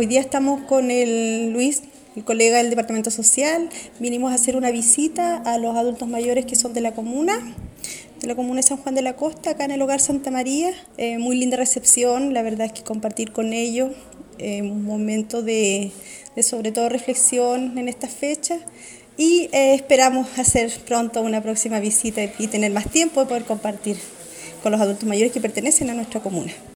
hoy día estamos con el Luis, el colega del Departamento Social. Vinimos a hacer una visita a los adultos mayores que son de la comuna, de la comuna de San Juan de la Costa, acá en el Hogar Santa María. Eh, muy linda recepción, la verdad es que compartir con ellos eh, un momento de, de, sobre todo reflexión en esta fecha. Y eh, esperamos hacer pronto una próxima visita y tener más tiempo de poder compartir con los adultos mayores que pertenecen a nuestra comuna.